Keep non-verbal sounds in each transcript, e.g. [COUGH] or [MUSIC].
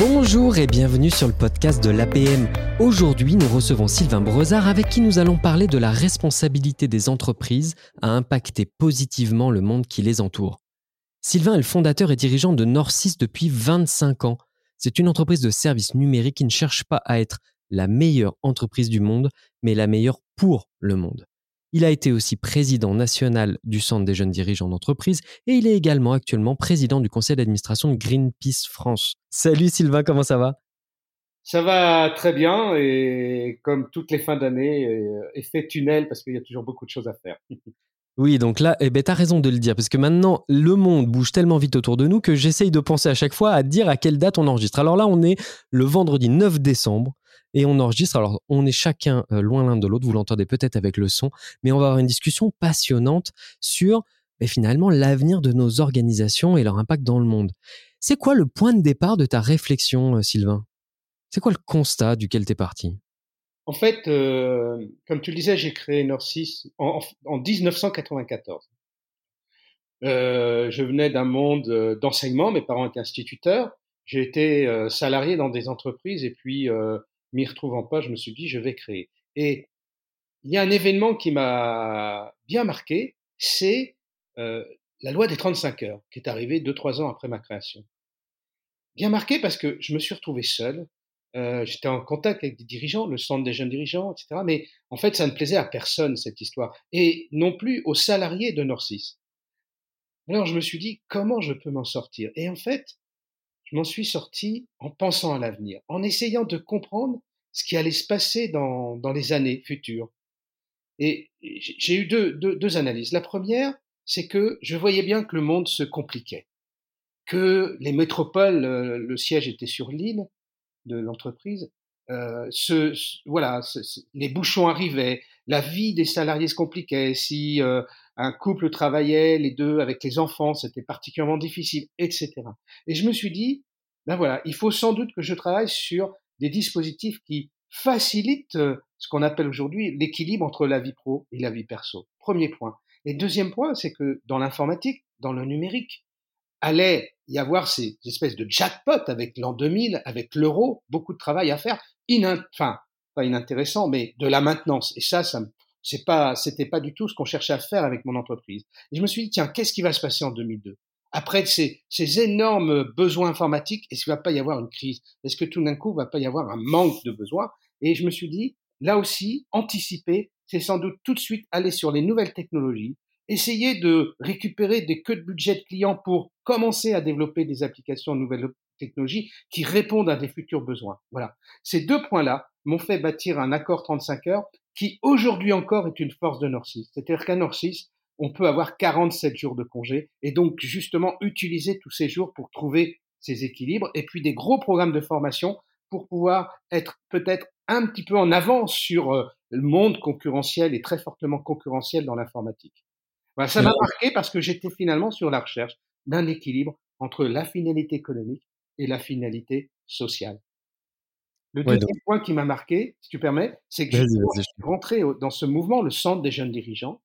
Bonjour et bienvenue sur le podcast de l'APM. Aujourd'hui, nous recevons Sylvain Brezard avec qui nous allons parler de la responsabilité des entreprises à impacter positivement le monde qui les entoure. Sylvain est le fondateur et dirigeant de Norcis depuis 25 ans. C'est une entreprise de services numériques qui ne cherche pas à être la meilleure entreprise du monde, mais la meilleure pour le monde. Il a été aussi président national du Centre des jeunes dirigeants d'entreprise et il est également actuellement président du conseil d'administration de Greenpeace France. Salut Sylvain, comment ça va? Ça va très bien et comme toutes les fins d'année, euh, effet tunnel parce qu'il y a toujours beaucoup de choses à faire. [LAUGHS] Oui, donc là, eh ben, tu as raison de le dire, parce que maintenant, le monde bouge tellement vite autour de nous que j'essaye de penser à chaque fois à dire à quelle date on enregistre. Alors là, on est le vendredi 9 décembre et on enregistre. Alors, on est chacun euh, loin l'un de l'autre, vous l'entendez peut-être avec le son, mais on va avoir une discussion passionnante sur ben, finalement l'avenir de nos organisations et leur impact dans le monde. C'est quoi le point de départ de ta réflexion, euh, Sylvain? C'est quoi le constat duquel tu es parti? En fait, euh, comme tu le disais, j'ai créé Norcis en, en 1994. Euh, je venais d'un monde d'enseignement, mes parents étaient instituteurs. J'ai été salarié dans des entreprises et puis m'y retrouvant pas, je me suis dit, je vais créer. Et il y a un événement qui m'a bien marqué, c'est euh, la loi des 35 heures, qui est arrivée deux, trois ans après ma création. Bien marqué parce que je me suis retrouvé seul. Euh, J'étais en contact avec des dirigeants, le centre des jeunes dirigeants, etc. Mais en fait, ça ne plaisait à personne, cette histoire. Et non plus aux salariés de Norcis. Alors, je me suis dit, comment je peux m'en sortir? Et en fait, je m'en suis sorti en pensant à l'avenir, en essayant de comprendre ce qui allait se passer dans, dans les années futures. Et j'ai eu deux, deux, analyses. La première, c'est que je voyais bien que le monde se compliquait, que les métropoles, euh, le siège était sur l'île de l'entreprise, euh, ce, voilà, les bouchons arrivaient, la vie des salariés se compliquait. Si euh, un couple travaillait, les deux avec les enfants, c'était particulièrement difficile, etc. Et je me suis dit, ben voilà, il faut sans doute que je travaille sur des dispositifs qui facilitent euh, ce qu'on appelle aujourd'hui l'équilibre entre la vie pro et la vie perso. Premier point. Et deuxième point, c'est que dans l'informatique, dans le numérique, allait y avoir ces espèces de jackpot avec l'an 2000, avec l'euro, beaucoup de travail à faire, enfin, pas inintéressant, mais de la maintenance. Et ça, ça c'est pas, c'était pas du tout ce qu'on cherchait à faire avec mon entreprise. Et je me suis dit, tiens, qu'est-ce qui va se passer en 2002 Après ces, ces énormes besoins informatiques, est-ce qu'il va pas y avoir une crise? Est-ce que tout d'un coup, il va pas y avoir un manque de besoins? Et je me suis dit, là aussi, anticiper, c'est sans doute tout de suite aller sur les nouvelles technologies, essayer de récupérer des queues de budget de clients pour commencer à développer des applications nouvelles technologies qui répondent à des futurs besoins. Voilà. Ces deux points-là m'ont fait bâtir un accord 35 heures qui aujourd'hui encore est une force de Norcis. C'est-à-dire qu'à Norcis, on peut avoir 47 jours de congé et donc justement utiliser tous ces jours pour trouver ces équilibres et puis des gros programmes de formation pour pouvoir être peut-être un petit peu en avance sur euh, le monde concurrentiel et très fortement concurrentiel dans l'informatique. Voilà, ça m'a marqué parce que j'étais finalement sur la recherche d'un équilibre entre la finalité économique et la finalité sociale. Le deuxième point qui m'a marqué, si tu permets, c'est que je suis rentré dans ce mouvement, le centre des jeunes dirigeants,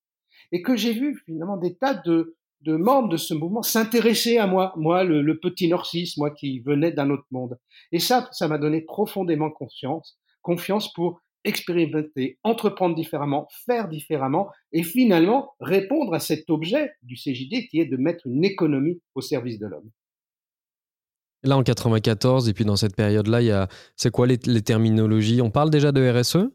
et que j'ai vu finalement des tas de, de membres de ce mouvement s'intéresser à moi, moi, le, le petit Norcis, moi qui venais d'un autre monde. Et ça, ça m'a donné profondément confiance, confiance pour expérimenter, entreprendre différemment, faire différemment, et finalement répondre à cet objet du CJD qui est de mettre une économie au service de l'homme. Là, en 94, et puis dans cette période-là, a, c'est quoi les, terminologies? On parle déjà de RSE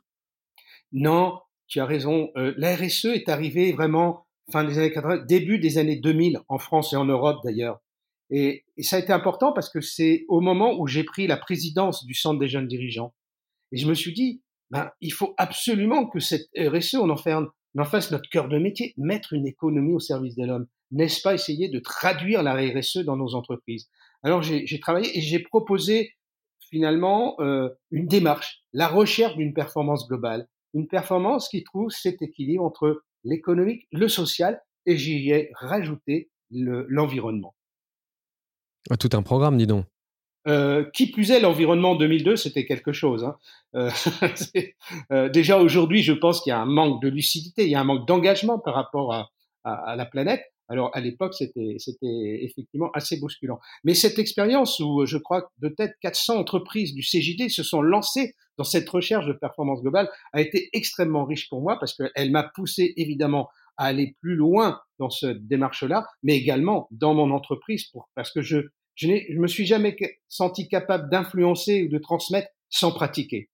Non, tu as raison. Euh, la RSE est arrivée vraiment fin des années 80, début des années 2000, en France et en Europe d'ailleurs. Et, et ça a été important parce que c'est au moment où j'ai pris la présidence du Centre des jeunes dirigeants. Et je me suis dit, ben, il faut absolument que cette RSE, on en, fait on en fasse notre cœur de métier, mettre une économie au service de l'homme. N'est-ce pas essayer de traduire la RSE dans nos entreprises? Alors j'ai travaillé et j'ai proposé finalement euh, une démarche, la recherche d'une performance globale, une performance qui trouve cet équilibre entre l'économique, le social, et j'y ai rajouté l'environnement. Ah, tout un programme, dis donc. Euh, qui plus est, l'environnement 2002, c'était quelque chose. Hein. Euh, [LAUGHS] euh, déjà aujourd'hui, je pense qu'il y a un manque de lucidité, il y a un manque d'engagement par rapport à, à, à, la planète. Alors à l'époque, c'était effectivement assez bousculant. Mais cette expérience où je crois tête 400 entreprises du CJD se sont lancées dans cette recherche de performance globale a été extrêmement riche pour moi parce qu'elle m'a poussé évidemment à aller plus loin dans cette démarche-là, mais également dans mon entreprise parce que je je, je me suis jamais senti capable d'influencer ou de transmettre sans pratiquer.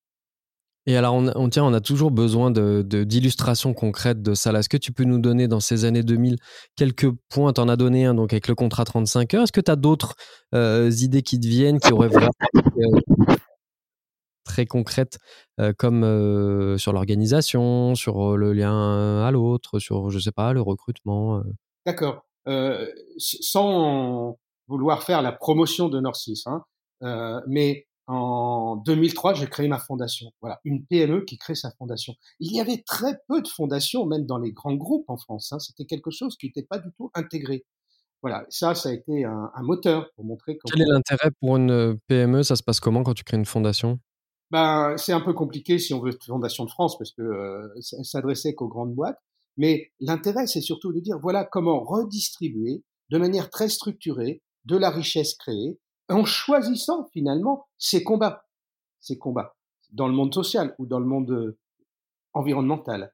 Et alors, on, on, tient, on a toujours besoin de, d'illustrations concrètes de ça. Est-ce que tu peux nous donner dans ces années 2000 quelques points? Tu en as donné un donc avec le contrat 35 heures. Est-ce que tu as d'autres euh, idées qui te viennent qui auraient vraiment euh, très concrètes euh, comme euh, sur l'organisation, sur le lien à l'autre, sur, je sais pas, le recrutement D'accord. sans vouloir faire la promotion de Norcis, hein, mais en 2003, j'ai créé ma fondation. Voilà, une PME qui crée sa fondation. Il y avait très peu de fondations, même dans les grands groupes en France. Hein. C'était quelque chose qui n'était pas du tout intégré. Voilà, ça, ça a été un, un moteur pour montrer. Quel est l'intérêt pour une euh, PME Ça se passe comment quand tu crées une fondation? Ben, c'est un peu compliqué si on veut Fondation de France parce que euh, ça s'adressait qu'aux grandes boîtes. Mais l'intérêt, c'est surtout de dire voilà comment redistribuer de manière très structurée de la richesse créée en choisissant finalement ces combats, ces combats dans le monde social ou dans le monde euh, environnemental.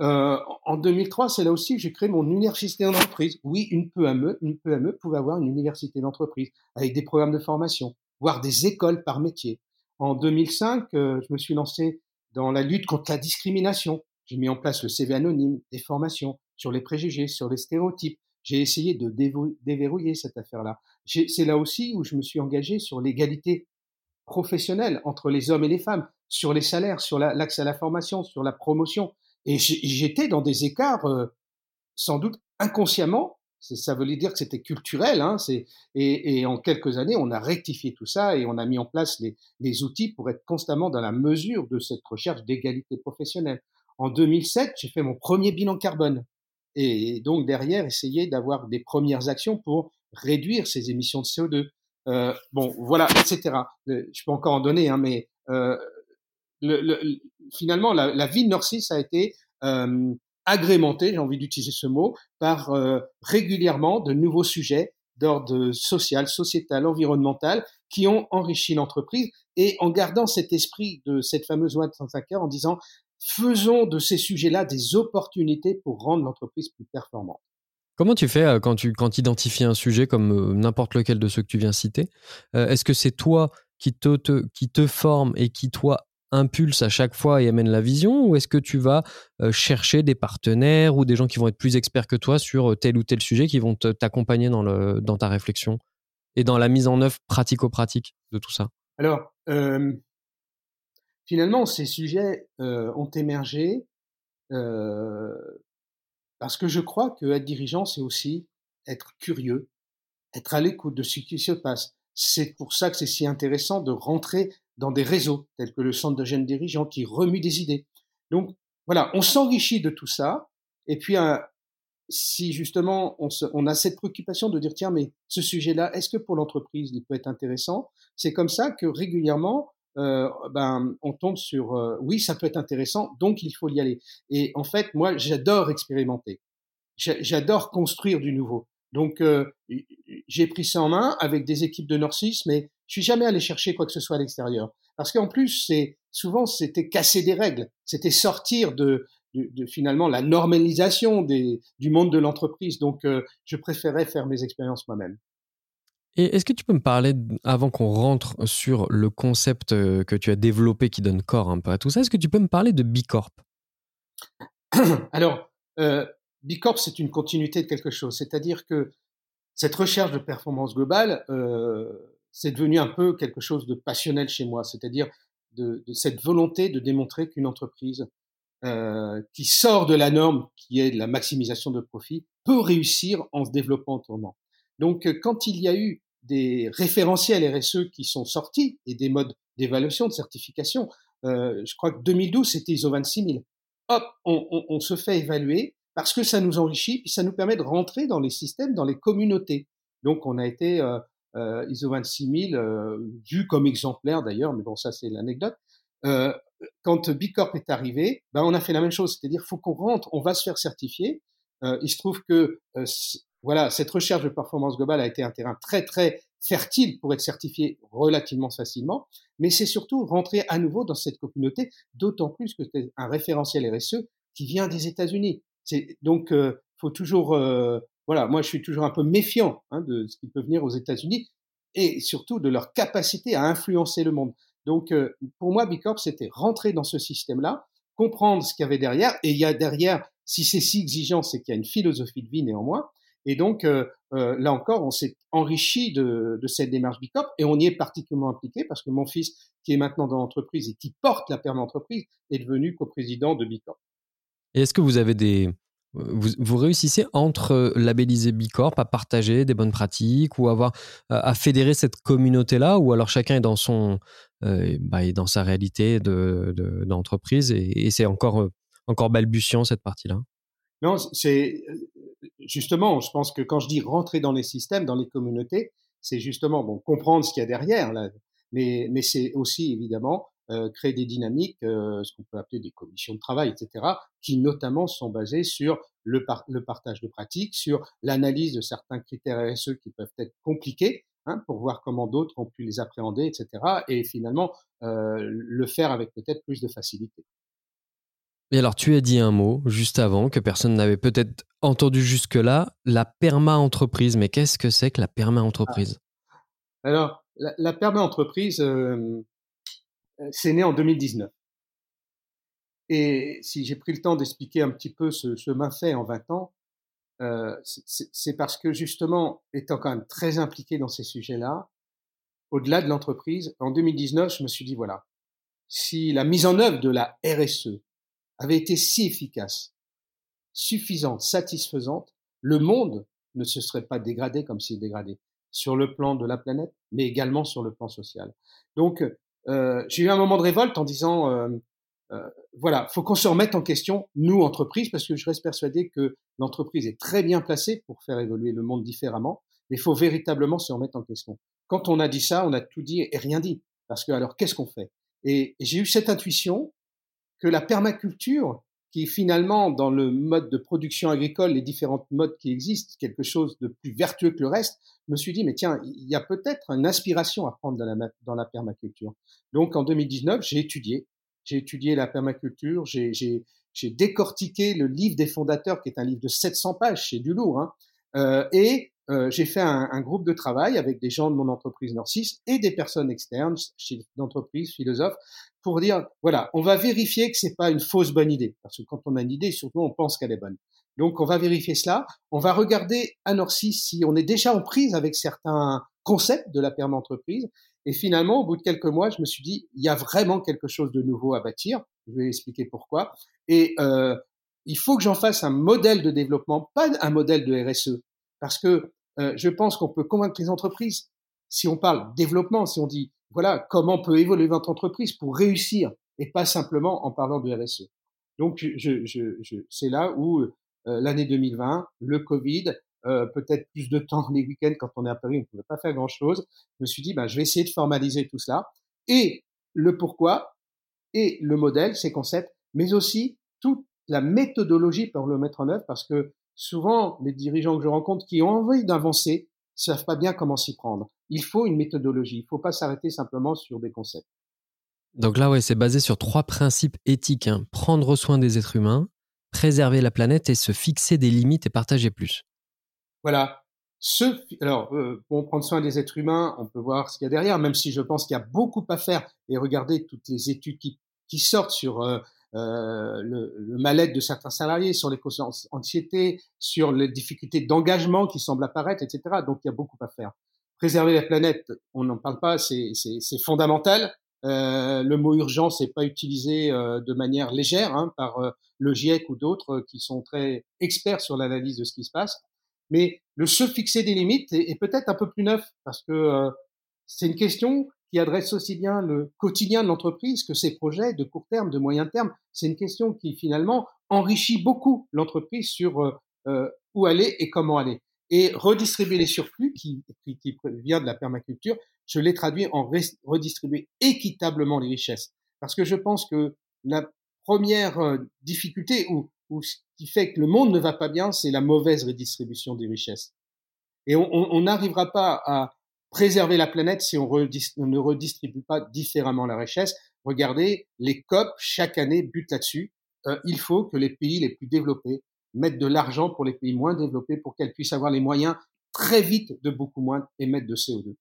Euh, en 2003, c'est là aussi que j'ai créé mon université d'entreprise. Oui, une PME, une PME pouvait avoir une université d'entreprise avec des programmes de formation, voire des écoles par métier. En 2005, euh, je me suis lancé dans la lutte contre la discrimination. J'ai mis en place le CV anonyme, des formations sur les préjugés, sur les stéréotypes. J'ai essayé de déverrouiller cette affaire-là c'est là aussi où je me suis engagé sur l'égalité professionnelle entre les hommes et les femmes, sur les salaires, sur l'accès à la formation, sur la promotion. Et j'étais dans des écarts, euh, sans doute inconsciemment. Ça voulait dire que c'était culturel. Hein, et, en quelques années, on a rectifié tout ça et on a mis en place les outils pour être constamment dans la mesure de cette recherche d'égalité professionnelle. En 2007, j'ai fait mon premier bilan carbone. Et donc derrière, essayer d'avoir des premières actions pour réduire ses émissions de CO2. Euh, bon, voilà, etc. Je peux encore en donner, hein, mais euh, le, le, finalement, la, la, vie de Norcis a été euh, agrémentée, j'ai envie d'utiliser ce mot, par euh, régulièrement de nouveaux sujets d'ordre social, sociétal, environnemental, qui ont enrichi l'entreprise, et en gardant cet esprit de cette fameuse loi de 35 heures, en disant faisons de ces sujets-là des opportunités pour rendre l'entreprise plus performante. Comment tu fais euh, quand tu quand identifies un sujet comme euh, n'importe lequel de ceux que tu viens citer euh, Est-ce que c'est toi qui te, te, qui te forme et qui, toi, impulse à chaque fois et amène la vision Ou est-ce que tu vas chercher des partenaires ou des gens qui vont être plus experts que toi sur tel ou tel sujet qui vont t'accompagner dans, le, dans ta réflexion et dans la mise en œuvre pratico-pratique de tout ça? Alors, euh, finalement, ces sujets euh, ont émergé euh, parce que je crois que être dirigeant, c'est aussi être curieux, être à l'écoute de ce qui se passe. C'est pour ça que c'est si intéressant de rentrer dans des réseaux tels que le Centre de jeunes dirigeants qui remue des idées. Donc voilà, on s'enrichit de tout ça. Et puis, euh, si justement on, on, a cette préoccupation de dire tiens, mais ce sujet-là, est-ce que pour l'entreprise il peut être intéressant? C'est comme ça que régulièrement euh, ben, on tombe sur euh, oui, ça peut être intéressant, donc il faut y aller. Et en fait, moi, j'adore expérimenter. J'adore construire du nouveau. Donc, euh, j'ai pris ça en main avec des équipes de Norcis, mais je suis jamais allé chercher quoi que ce soit à l'extérieur. Parce qu'en plus, c'est souvent c'était casser des règles, c'était sortir de, de, finalement la normalisation des, du monde de l'entreprise. Donc, euh, je préférais faire mes expériences moi-même. Et est-ce que tu peux me parler, avant qu'on rentre sur le concept euh, que tu as développé qui donne corps un peu à tout ça, est-ce que tu peux me parler de Bicorp? [CLEARS THROAT] Alors, euh, Bicorp, c'est une continuité de quelque chose. C'est-à-dire que cette recherche de performance globale, euh, c'est devenu un peu quelque chose de passionnel chez moi. C'est-à-dire de, de, cette volonté de démontrer qu'une entreprise euh, qui sort de la norme, qui est la maximisation de profit, peut réussir en se développant autrement. Donc, quand il y a eu des référentiels RSE qui sont sortis et des modes d'évaluation, de certification. Euh, je crois que 2012, c'était ISO 26000. Hop, on, on, on, se fait évaluer parce que ça nous enrichit, puis ça nous permet de rentrer dans les systèmes, dans les communautés. Donc, on a été euh, euh, ISO 26000 euh, vu comme exemplaire d'ailleurs, mais bon, ça c'est l'anecdote. Euh, quand Bicorp est arrivé, ben, on a fait la même chose, c'est-à-dire faut qu'on rentre, on va se faire certifier. Euh, il se trouve que voilà, cette recherche de performance globale a été un terrain très très fertile pour être certifié relativement facilement, mais c'est surtout rentrer à nouveau dans cette communauté, d'autant plus que c'est un référentiel RSE qui vient des États-Unis. Donc euh, faut toujours euh, voilà, moi je suis toujours un peu méfiant hein, de ce qui peut venir aux États-Unis et surtout de leur capacité à influencer le monde. Donc euh, pour moi, Bicorp, c'était rentrer dans ce système-là, comprendre ce qu'il y avait derrière, et il y a derrière, si c'est si exigeant, c'est qu'il y a une philosophie de vie néanmoins, et donc, euh, euh, là encore, on s'est enrichi de, de, cette démarche Bicorp et on y est particulièrement impliqué parce que mon fils, qui est maintenant dans l'entreprise et qui porte la perme entreprise, est devenu coprésident de Bicorp. Et est-ce que vous avez des... Vous, vous, réussissez entre labelliser Bicorp à partager des bonnes pratiques ou avoir à fédérer cette communauté-là ou alors chacun est dans son euh, bah, est dans sa réalité d'entreprise de, et, et c'est encore encore balbutiant cette partie-là? Non, c'est justement, je pense que quand je dis rentrer dans les systèmes, dans les communautés, c'est justement bon comprendre ce qu'il y a derrière, là, mais, c'est aussi évidemment euh, créer des dynamiques, euh, ce qu'on peut appeler des commissions de travail, etc., qui notamment sont basées sur le, le partage de pratiques, sur l'analyse de certains critères RSE qui peuvent être compliqués, hein, pour voir comment d'autres ont pu les appréhender, etc., et finalement euh, le faire avec peut-être plus de facilité. Et alors, tu as dit un mot juste avant que personne n'avait peut-être entendu jusque-là, la perma-entreprise. Mais qu'est-ce que c'est que la perma-entreprise? Ah. Alors, la, perma-entreprise, euh, c'est né en 2019. Et si j'ai pris le temps d'expliquer un petit peu ce chemin fait en 20 ans, euh, c'est parce que justement, étant quand même très impliqué dans ces sujets-là, au-delà de l'entreprise, en 2019, je me suis dit, voilà, si la mise en œuvre de la RSE, avait été si efficace, suffisante, satisfaisante, le monde ne se serait pas dégradé comme s'il dégradé sur le plan de la planète, mais également sur le plan social. Donc, euh, j'ai eu un moment de révolte en disant, euh, euh, voilà, faut qu'on se remette en question, nous, entreprises, parce que je reste persuadé que l'entreprise est très bien placée pour faire évoluer le monde différemment, mais il faut véritablement se remettre en question. Quand on a dit ça, on a tout dit et rien dit. Parce que alors, qu'est-ce qu'on fait? Et j'ai eu cette intuition que la permaculture, qui finalement, dans le mode de production agricole, les différents modes qui existent, quelque chose de plus vertueux que le reste, me suis dit, mais tiens, il y a peut-être une inspiration à prendre dans la, dans la permaculture. Donc en 2019, j'ai étudié, j'ai étudié la permaculture, j'ai décortiqué le livre des fondateurs, qui est un livre de 700 pages, c'est du lourd, hein, euh, et euh, j'ai fait un, un, groupe de travail avec des gens de mon entreprise Nord 6 et des personnes externes, d'entreprise, philosophes, pour dire voilà, on va vérifier que c'est pas une fausse bonne idée, parce que quand on a une idée, surtout on pense qu'elle est bonne. Donc on va vérifier cela. On va regarder à Nord 6 si on est déjà en prise avec certains concepts de la perma entreprise. Et finalement, au bout de quelques mois, je me suis dit il y a vraiment quelque chose de nouveau à bâtir. Je vais expliquer pourquoi. Et euh, il faut que j'en fasse un modèle de développement, pas un modèle de RSE. Parce que euh, je pense qu'on peut convaincre les entreprises, si on parle développement, si on dit, voilà, comment peut évoluer votre entreprise pour réussir, et pas simplement en parlant de RSE. Donc, c'est là où euh, l'année 2020, le Covid, euh, peut-être plus de temps les week-ends quand on est à Paris, on ne pouvait pas faire grand-chose. Je me suis dit, ben, je vais essayer de formaliser tout cela. Et le pourquoi, et le modèle, ces concepts, mais aussi toute la méthodologie pour le mettre en œuvre, parce que souvent, les dirigeants que je rencontre qui ont envie d'avancer savent pas bien comment s'y prendre. Il faut une méthodologie. Il faut pas s'arrêter simplement sur des concepts. Donc là, ouais, c'est basé sur trois principes éthiques. Hein. Prendre soin des êtres humains, préserver la planète et se fixer des limites et partager plus. Voilà. Ce, alors, euh, pour prendre soin des êtres humains, on peut voir ce qu'il y a derrière, même si je pense qu'il y a beaucoup à faire. Et regardez toutes les études qui, qui sortent sur euh, euh, le, le mal-être de certains salariés, sur les causes d'anxiété, sur les difficultés d'engagement qui semblent apparaître, etc. Donc il y a beaucoup à faire. Préserver la planète, on n'en parle pas, c'est fondamental. Euh, le mot urgence n'est pas utilisé euh, de manière légère hein, par euh, le GIEC ou d'autres qui sont très experts sur l'analyse de ce qui se passe. Mais le se fixer des limites est, est peut-être un peu plus neuf parce que c'est une question qui adresse aussi bien le quotidien de l'entreprise que ses projets de court terme, de moyen terme. C'est une question qui finalement enrichit beaucoup l'entreprise sur euh, euh où aller et comment aller. Et redistribuer les surplus qui, qui, qui vient de la permaculture, je l'ai traduit en redistribuer équitablement les richesses. Parce que je pense que la première euh, difficulté ou, où ce qui fait que le monde ne va pas bien, c'est la mauvaise redistribution des richesses. Et on n'arrivera pas à préserver la planète si on, ne redistribue pas différemment la richesse. Regardez, les COP, chaque année, butent là-dessus. Euh, il faut que les pays les plus développés mettent de l'argent pour les pays moins développés pour qu'elles puissent avoir les moyens très vite de beaucoup moins émettre de CO2.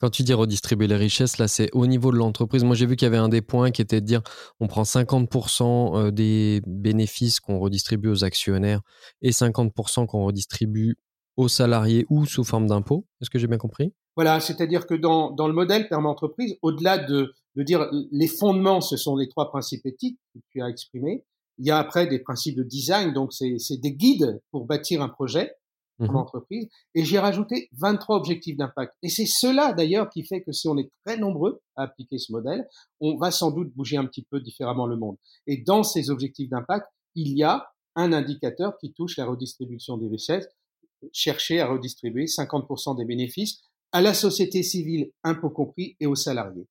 Quand tu dis redistribuer les richesses, là, c'est au niveau de l'entreprise. Moi, j'ai vu qu'il y avait un des points qui était de dire on prend 50% euh, des bénéfices qu'on redistribue aux actionnaires et 50% qu'on redistribue aux salariés ou sous forme d'impôt. Est-ce que j'ai bien compris? Voilà, c'est-à-dire que dans, dans le modèle perma entreprise, au-delà de, de dire les fondements, ce sont les trois principes éthiques que tu as exprimés, il y a après des principes de design, donc c'est des guides pour bâtir un projet pour l'entreprise. Mmh et j'ai rajouté 23 objectifs d'impact. Et c'est cela d'ailleurs qui fait que si on est très nombreux à appliquer ce modèle, on va sans doute bouger un petit peu différemment le monde. Et dans ces objectifs d'impact, il y a un indicateur qui touche la redistribution des richesses, chercher à redistribuer 50% des bénéfices à la société civile, impôts compris, et aux salariés.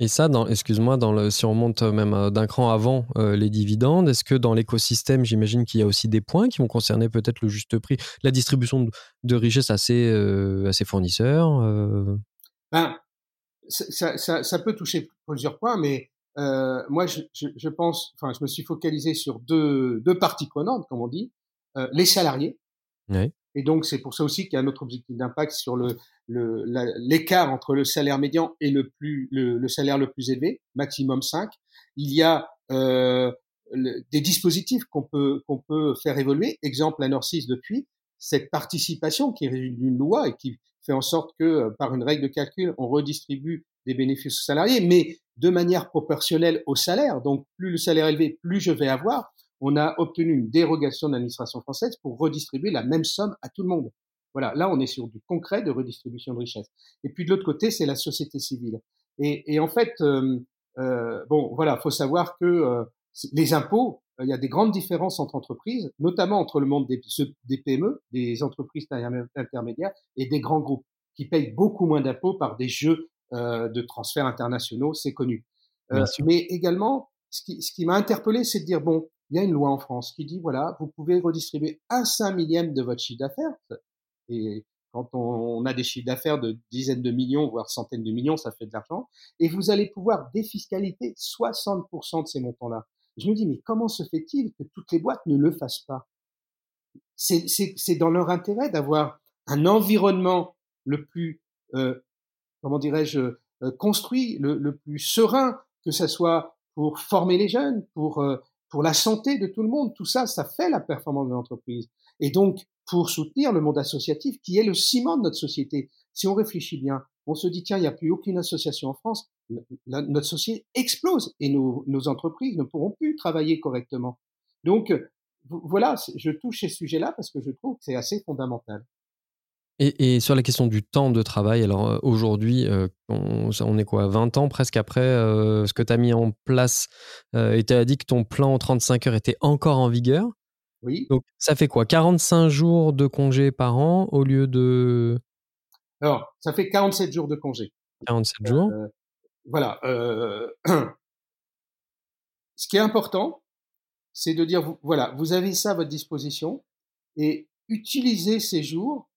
Et ça, excuse-moi, dans le, si on monte même euh, d'un cran avant euh, les dividendes, est-ce que dans l'écosystème, j'imagine qu'il y a aussi des points qui vont concerner peut-être le juste prix, la distribution de, de richesses à ses, euh, fournisseurs ben, ça, ça, ça, peut toucher plusieurs points, mais moi, je, je, je, pense, enfin, je me suis focalisé sur deux, deux parties prenantes, comme on dit, les salariés. Et donc, c'est pour ça aussi qu'il y a un autre objectif d'impact sur le, l'écart entre le salaire médian et le, plus, le, salaire le plus élevé, maximum 5. Il y a euh, des dispositifs qu'on peut, qu'on peut faire évoluer. Exemple, la Nord depuis, cette participation qui est d'une loi et qui fait en sorte que, euh, par une règle de calcul, on redistribue des bénéfices aux salariés, mais de manière proportionnelle au salaire. Donc, plus le salaire est élevé, plus je vais avoir. On a obtenu une dérogation de l'administration française pour redistribuer la même somme à tout le monde. Voilà, là on est sur du concret de redistribution de richesse. Et puis de l'autre côté, c'est la société civile. Et, et en fait, euh, euh, bon, voilà, faut savoir que euh, les impôts, euh, il y a des grandes différences entre entreprises, notamment entre le monde des, des PME, des entreprises intermédiaires et des grands groupes qui payent beaucoup moins d'impôts par des jeux euh, de transferts internationaux, c'est connu. mais également, ce qui, ce qui m'a interpellé, c'est de dire bon, il y a une loi en France qui dit voilà, vous pouvez redistribuer un cinq millième de votre chiffre d'affaires. Et quand on, a des chiffres d'affaires de dizaines de millions, voire centaines de millions, ça fait de l'argent. Et vous allez pouvoir défiscaliser 60% de ces montants-là. Je me dis, mais comment se fait-il que toutes les boîtes ne le fassent pas? C'est dans leur intérêt d'avoir un environnement le plus, euh, comment dirais-je, euh, construit, le, le, plus serein, que ce soit pour former les jeunes, pour, euh, pour la santé de tout le monde. Tout ça, ça fait la performance de l'entreprise. Et donc, pour soutenir le monde associatif qui est le ciment de notre société. Si on réfléchit bien, on se dit, tiens, il n'y a plus aucune association en France, notre société explose et nos, entreprises ne pourront plus travailler correctement. Donc, voilà, je touche ces sujets-là parce que je trouve que c'est assez fondamental. Et, sur la question du temps de travail, alors aujourd'hui, euh, on, est quoi, 20 ans presque après euh, ce que tu as mis en place et tu as dit que ton plan en 35 heures était encore en vigueur. Oui. Donc, ça fait quoi 45 jours de congé par an au lieu de. Alors, ça fait 47 jours de congé. 47 jours? Euh, voilà. Euh, [CLEARS THROAT] ce qui est important, c'est de dire voilà, vous avez ça à votre disposition et utilisez ces jours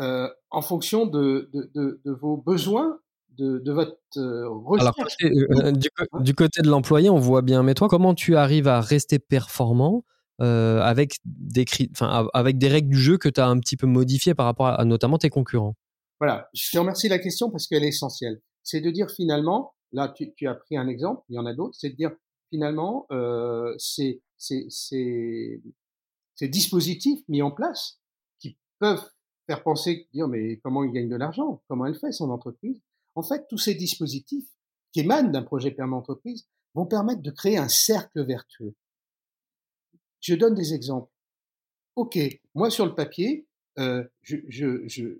euh, en fonction de, de, de, de, vos besoins, de, de votre recherche. Alors, du, du, côté de l'employé, on voit bien, mais toi, comment tu arrives à rester performant euh, avec, des, enfin, avec des règles du jeu que tu as un petit peu modifiées par rapport à, notamment tes concurrents? Voilà, je te remercie la question parce qu'elle est essentielle. C'est de dire finalement, là tu, tu, as pris un exemple, il y en a d'autres, c'est de dire finalement euh, ces, ces, ces, ces dispositifs mis en place qui peuvent faire penser, dire mais comment il gagne de l'argent, comment elle fait son entreprise? En fait, tous ces dispositifs qui émanent d'un projet permanent entreprise vont permettre de créer un cercle vertueux. Je donne des exemples. OK, moi sur le papier, euh, je, je, je,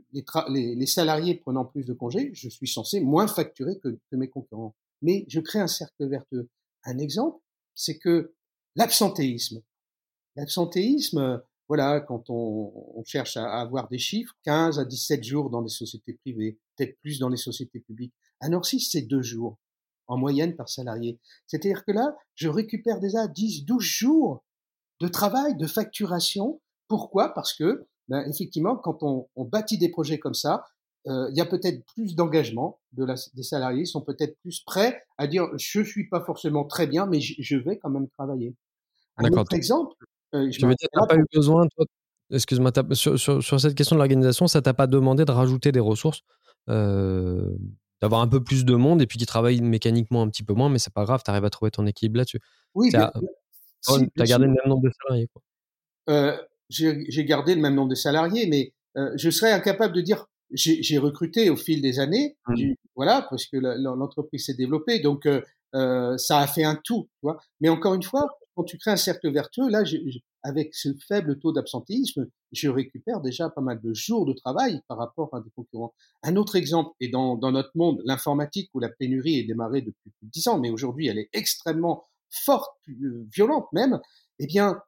les, salariés prenant plus de congés, je suis censé moins facturer que, que mes concurrents. Mais je crée un cercle vertueux. Un exemple, c'est que l'absentéisme. L'absentéisme, voilà, quand on, on, cherche à avoir des chiffres, 15 à 17 jours dans les sociétés privées, peut-être plus dans les sociétés publiques. À Norcis, c'est deux jours en moyenne par salarié. C'est-à-dire que là, je récupère déjà 10, 12 jours de travail, de facturation. Pourquoi? Parce que, ben, effectivement, quand on, on, bâtit des projets comme ça, euh, il y a peut-être plus d'engagement de la, des salariés, sont peut-être plus prêts à dire je suis pas forcément très bien, mais je, vais quand même travailler. Un autre exemple. Euh, je veux dire, n'as pas eu besoin, toi, excuse-moi, sur, sur, sur, cette question de l'organisation, ça t'a pas demandé de rajouter des ressources euh, d'avoir un peu plus de monde et puis qui travaille mécaniquement un petit peu moins, mais c'est pas grave, tu arrives à trouver ton équilibre là-dessus. Oui, tu as, gardé le même nombre de salariés. Euh, j'ai gardé le même nombre de salariés, mais euh, je serais incapable de dire j'ai recruté au fil des années, mmh. voilà, parce que l'entreprise s'est développée, donc ça a fait un tout. Tu vois mais encore une fois, quand tu crées un cercle vertueux, là, avec ce faible taux d'absentéisme, je récupère déjà pas mal de jours de travail par rapport à des concurrents. Un autre exemple, et dans, dans notre monde, l'informatique où la pénurie est démarrée depuis plus de dix ans, mais aujourd'hui elle est extrêmement forte, euh, violente même, eh bien,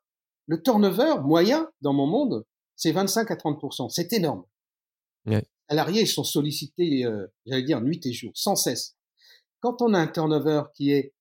le turnover moyen dans mon monde, c'est 25 à 30% C'est énorme. Les salariés sont sollicités, euh, j'allais dire, nuit et jour, sans cesse. Quand on a un turnover qui est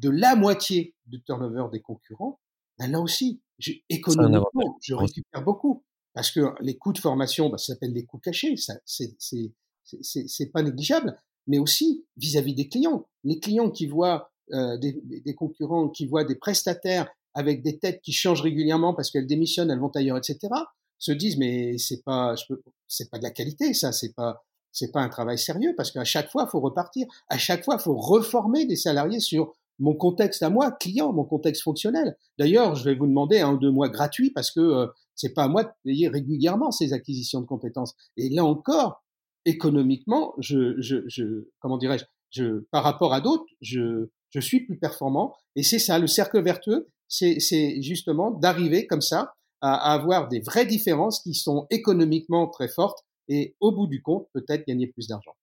de la moitié du turnover des concurrents, ben là aussi, économiquement, je récupère beaucoup. Parce que les coûts de formation, ben, ça s'appelle des coûts cachés, ça, c'est, c'est, pas négligeable, mais aussi vis-à-vis des clients. Les clients qui voient euh, des, des, concurrents, qui voient des prestataires avec des têtes qui changent régulièrement parce qu'elles démissionnent, elles vont ailleurs, etc., se disent mais c'est pas, je peux, c'est pas de la qualité, ça, c'est pas, c'est pas un travail sérieux parce qu'à chaque fois, il faut repartir. À chaque fois, il faut reformer des salariés sur mon contexte à moi, client, mon contexte fonctionnel. D'ailleurs, je vais vous demander un ou deux mois gratuits parce que euh, c'est pas à moi de payer régulièrement ces acquisitions de compétences. Et là encore, économiquement, je, je, je comment dirais-je, je, par rapport à d'autres, je, je suis plus performant. Et c'est ça, le cercle vertueux, c'est justement d'arriver comme ça à, à avoir des vraies différences qui sont économiquement très fortes et au bout du compte, peut-être gagner plus d'argent.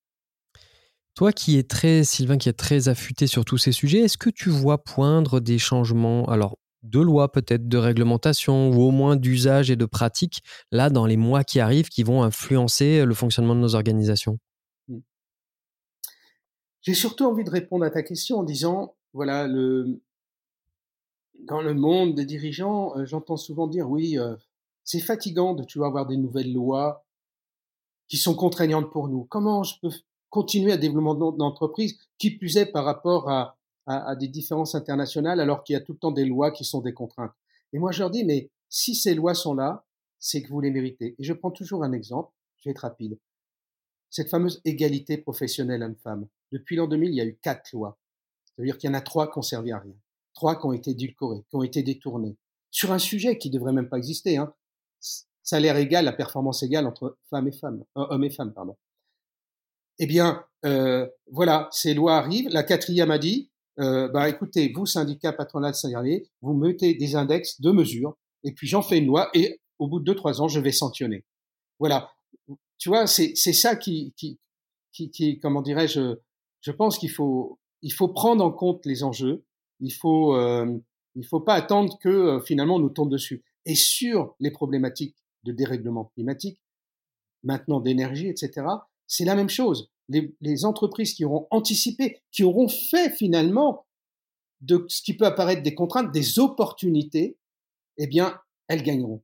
Toi qui es très, Sylvain, qui est très affûté sur tous ces sujets, est-ce que tu vois poindre des changements, alors de loi peut-être, de réglementation ou au moins d'usage et de pratique, là, dans les mois qui arrivent, qui vont influencer le fonctionnement de nos organisations? Mmh. J'ai surtout envie de répondre à ta question en disant, voilà, dans le monde des dirigeants, euh, j'entends souvent dire, oui, euh, c'est fatigant de tu avoir des nouvelles lois qui sont contraignantes pour nous. Comment je peux continuer à développer d'entreprise, qui plus est par rapport à, des différences internationales, alors qu'il y a tout le temps des lois qui sont des contraintes. Et moi, je leur dis, mais si ces lois sont là, c'est que vous les méritez. Et je prends toujours un exemple, je vais être rapide. Cette fameuse égalité professionnelle homme-femme. Depuis l'an 2000, il y a eu quatre lois. Ça veut dire qu'il y en a trois qui ont servi à rien. Trois qui ont été édulcorées, qui ont été détournées. Sur un sujet qui devrait même pas exister, hein. Salaire égal, la performance égale entre femmes et femmes, euh, hommes et femmes, pardon eh bien, euh, voilà, ces lois arrivent. La quatrième a dit, euh, bah, écoutez, vous, syndicat patronal salarié, vous mettez des index de mesures, et puis j'en fais une loi, et au bout de deux, trois ans, je vais sanctionner. Voilà. Tu vois, c'est, ça qui, qui, qui, qui comment dirais-je, je pense qu'il faut, il faut prendre en compte les enjeux. Il faut, euh, il faut pas attendre que euh, finalement on nous tourne dessus. Et sur les problématiques de dérèglement climatique, maintenant d'énergie, etc., c'est la même chose. Les, entreprises qui auront anticipé, qui auront fait finalement de ce qui peut apparaître des contraintes, des opportunités, eh bien, elles gagneront.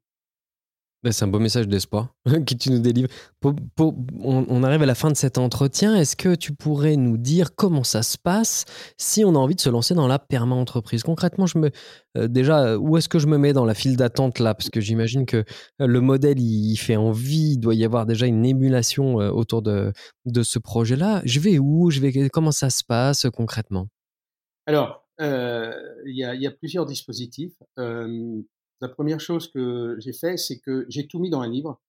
Bah, c'est un beau message d'espoir [LAUGHS] que tu nous délivres. on, arrive à la fin de cet entretien. Est-ce que tu pourrais nous dire comment ça se passe si on a envie de se lancer dans la perma-entreprise? Concrètement, je me, euh, déjà, où est-ce que je me mets dans la file d'attente là? Parce que j'imagine que euh, le modèle, il, fait envie. Il doit y avoir déjà une émulation euh, autour de, de ce projet-là. Je vais où? Je vais, Comment ça se passe concrètement? Alors, il y, y, a, plusieurs dispositifs. La première chose que j'ai fait, c'est que j'ai tout mis dans un livre,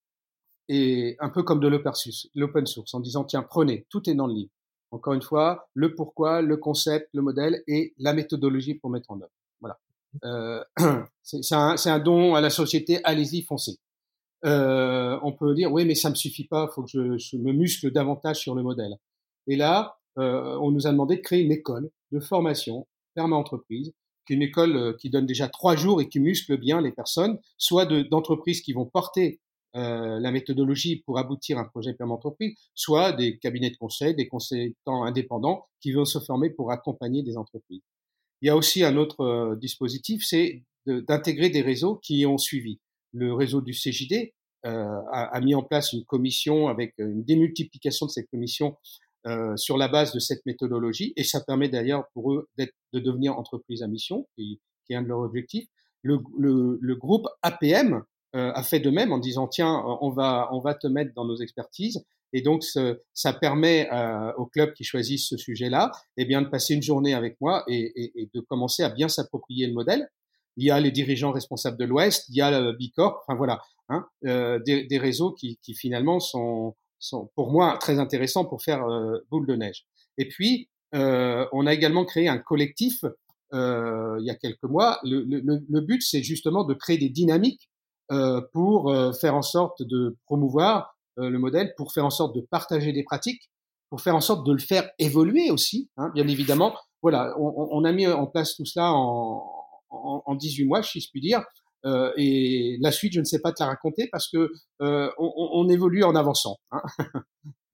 et un peu comme de l'open source, en disant, tiens, prenez, tout est dans le livre. Encore une fois, le pourquoi, le concept, le modèle et la méthodologie pour mettre en œuvre. Voilà. Euh, [CLEARS THROAT] c'est un, un, don à la société, allez-y, foncez. Euh, on peut dire, oui, mais ça me suffit pas, faut que je, me muscle davantage sur le modèle. Et là, euh, on nous a demandé de créer une école de formation perma entreprise qu'une école euh, qui donne déjà trois jours et qui muscle bien les personnes, soit d'entreprises qui vont porter euh, la méthodologie pour aboutir à un projet permanent entreprise, soit des cabinets de conseil, des consultants indépendants qui vont se former pour accompagner des entreprises. Il y a aussi un autre euh, dispositif, c'est d'intégrer des réseaux qui ont suivi. Le réseau du CJD a, a, mis en place une commission avec une démultiplication de cette commission euh, sur la base de cette méthodologie, et ça permet d'ailleurs pour eux de devenir entreprise à mission, qui, est un de leurs objectifs. Le, le, le groupe APM euh, a fait de même en disant tiens, on va on va te mettre dans nos expertises, et donc ce, ça permet euh, aux clubs qui choisissent ce sujet-là, eh bien de passer une journée avec moi et, et, et de commencer à bien s'approprier le modèle. Il y a les dirigeants responsables de l'Ouest, il y a le Bicorp, enfin voilà, hein, euh, des, des, réseaux qui, qui finalement sont sont pour moi très intéressants pour faire euh, boule de neige. Et puis, euh, on a également créé un collectif euh, il y a quelques mois. Le, le, le but, c'est justement de créer des dynamiques pour faire en sorte de promouvoir le modèle, pour faire en sorte de partager des pratiques, pour faire en sorte de le faire évoluer aussi, hein, bien évidemment. Voilà, on, on, a mis en place tout cela en, en, en 18 mois, si je puis dire. Euh, et la suite, je ne sais pas te la raconter parce que euh, on, évolue en avançant. Hein [LAUGHS]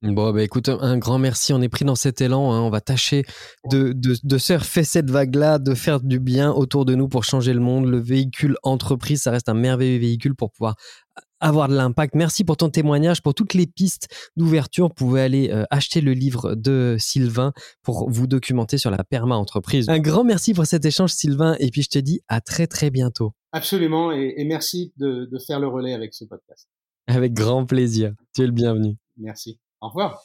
Bon, bah écoute, un grand merci. On est pris dans cet élan. Hein. On va tâcher de, de, de surfer cette vague-là, de faire du bien autour de nous pour changer le monde. Le véhicule entreprise, ça reste un merveilleux véhicule pour pouvoir avoir de l'impact. Merci pour ton témoignage, pour toutes les pistes d'ouverture. Vous pouvez aller euh, acheter le livre de Sylvain pour vous documenter sur la perma entreprise. Un grand merci pour cet échange, Sylvain. Et puis je te dis à très très bientôt. Absolument. Et, et merci de, de faire le relais avec ce podcast. Avec grand plaisir. Tu es le bienvenu. Merci. Au revoir.